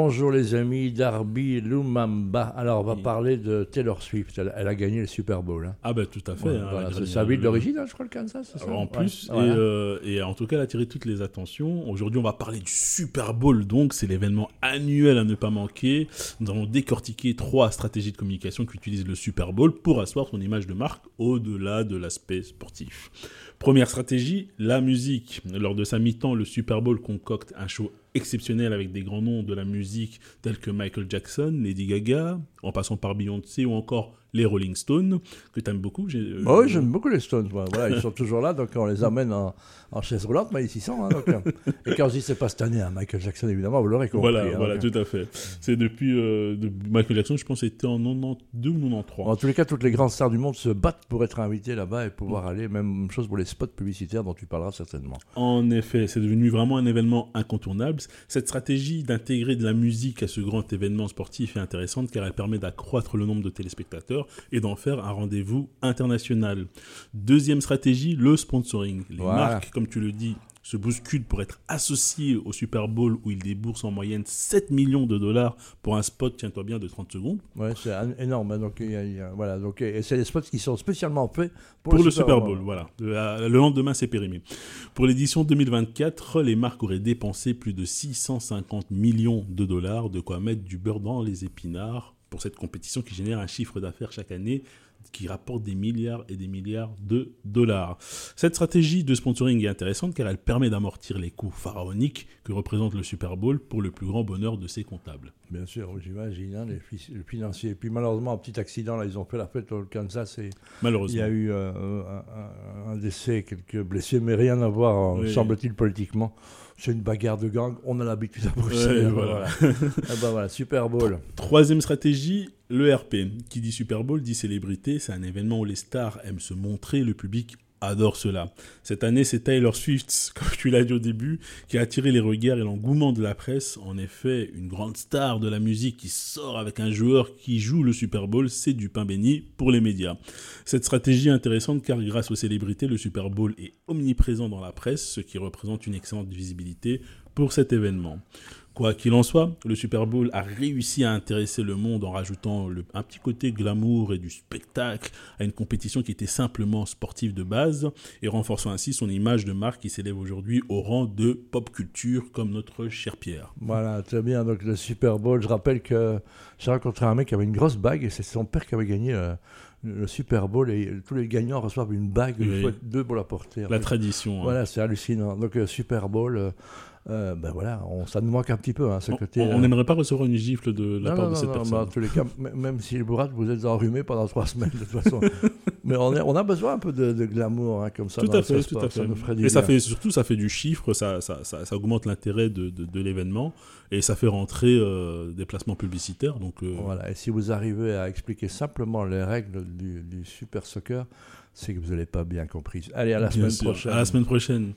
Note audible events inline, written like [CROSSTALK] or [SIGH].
Bonjour les amis, Darby Lumumba. Alors on va parler de Taylor Swift. Elle, elle a gagné le Super Bowl. hein. Ah bah tout à fait. Ouais, hein, voilà, c'est sa ville le- d'origine, hein, je crois, le Kansas. En Ouais. plus, Voilà. et, euh, et en tout cas, elle a attiré toutes les attentions. Aujourd'hui, on va parler du Super Bowl, donc c'est l'événement annuel à ne pas manquer. Nous allons décortiquer trois stratégies de communication qui utilisent le Super Bowl pour asseoir son image de marque au-delà de l'aspect sportif. Première stratégie, la musique. Lors de sa mi-temps, le Super Bowl concocte un show exceptionnel avec des grands noms de la musique tels que Michael Jackson, Lady Gaga, en passant par Beyoncé ou encore les Rolling Stones, que tu aimes beaucoup. euh, Bah oui, j'aime beaucoup les Stones. Voilà, ils sont toujours là, donc on les amène en, en chaise roulante, mais ils y sont. hein, donc, euh. et quand je dis c'est pas cette année, hein, Michael Jackson, évidemment, vous l'aurez compris. Voilà, hein, voilà, donc, tout à fait. C'est depuis euh, de Michael Jackson, je pense, c'était en 92 ou 93. En tous les cas, toutes les grandes stars du monde se battent pour être invitées là-bas et pouvoir aller. Même chose pour les spots publicitaires dont tu parleras certainement. En effet, c'est devenu vraiment un événement incontournable. Cette stratégie d'intégrer de la musique à ce grand événement sportif est intéressante car elle permet d'accroître le nombre de téléspectateurs et d'en faire un rendez-vous international. Deuxième stratégie, le sponsoring. Les Voilà. marques, comme tu le dis, se bousculent pour être associées au Super Bowl où ils déboursent en moyenne 7 millions de dollars pour un spot, tiens-toi bien, de 30 secondes. Ouais, c'est énorme. hein, Donc, il y a- il y a- voilà, donc, et c'est des spots qui sont spécialement faits pour, Pour, le Super Bowl, voilà. Le, euh, le lendemain, c'est périmé. Pour l'édition 2024, les marques auraient dépensé plus de 650 millions de dollars, de quoi mettre du beurre dans les épinards pour cette compétition qui génère un chiffre d'affaires chaque année qui rapporte des milliards et des milliards de dollars. Cette stratégie de sponsoring est intéressante car elle permet d'amortir les coûts pharaoniques que représente le Super Bowl pour le plus grand bonheur de ses comptables. Bien sûr, j'imagine, hein, les, fi- les financiers. Et puis malheureusement, un petit accident, là, ils ont fait la fête au Kansas et il Malheureusement. y a eu euh, un, décès, quelques blessés, mais rien à voir, euh, Oui. semble-t-il, politiquement. C'est une bagarre de gang, on a l'habitude à Bruxelles. Ouais, hein, voilà. Ah bah voilà, Super Bowl. Troisième stratégie, le RP. Qui dit Super Bowl dit célébrité. C'est un événement où les stars aiment se montrer, le public adore cela. Cette année, c'est Taylor Swift, [LAUGHS] comme tu l'as dit au début, qui a attiré les regards et l'engouement de la presse. En effet, une grande star de la musique qui sort avec un joueur qui joue le Super Bowl, c'est du pain béni pour les médias. Cette stratégie est intéressante car grâce aux célébrités, le Super Bowl est omniprésent dans la presse, ce qui représente une excellente visibilité pour cet événement. Quoi qu'il en soit, le Super Bowl a réussi à intéresser le monde en rajoutant un petit côté glamour et du spectacle à une compétition qui était simplement sportive de base et renforçant ainsi son image de marque qui s'élève aujourd'hui au rang de pop culture comme notre cher Pierre. Voilà, très bien. Donc le Super Bowl, je rappelle que j'ai rencontré un mec qui avait une grosse bague et c'est son père qui avait gagné euh, le Super Bowl et tous les gagnants reçoivent une bague, Oui. deux pour la porter. La tradition. hein. Voilà, c'est hallucinant. Donc euh, Super Bowl, euh, euh, ben voilà, on, ça nous manque un petit peu, hein, ce On- côté. on euh, n'aimerait pas recevoir une gifle de la non, part non, de cette non, personne. en tous les cas, même si vous rate, vous êtes enrhumé pendant trois [LAUGHS] semaines de toute façon. Mais on, est- on a besoin un peu de, de glamour hein, comme ça. Tout à fait, tout à ça fait. Et ça bien. fait surtout, ça fait du chiffre, ça, ça, ça, ça augmente l'intérêt de, de, de l'événement et ça fait rentrer euh, des placements publicitaires. Donc, euh, Voilà, et si vous arrivez à expliquer simplement les règles du, du Super Soccer, c'est que vous n'avez pas bien compris. Allez, à la bien semaine sûr. prochaine. À la semaine prochaine.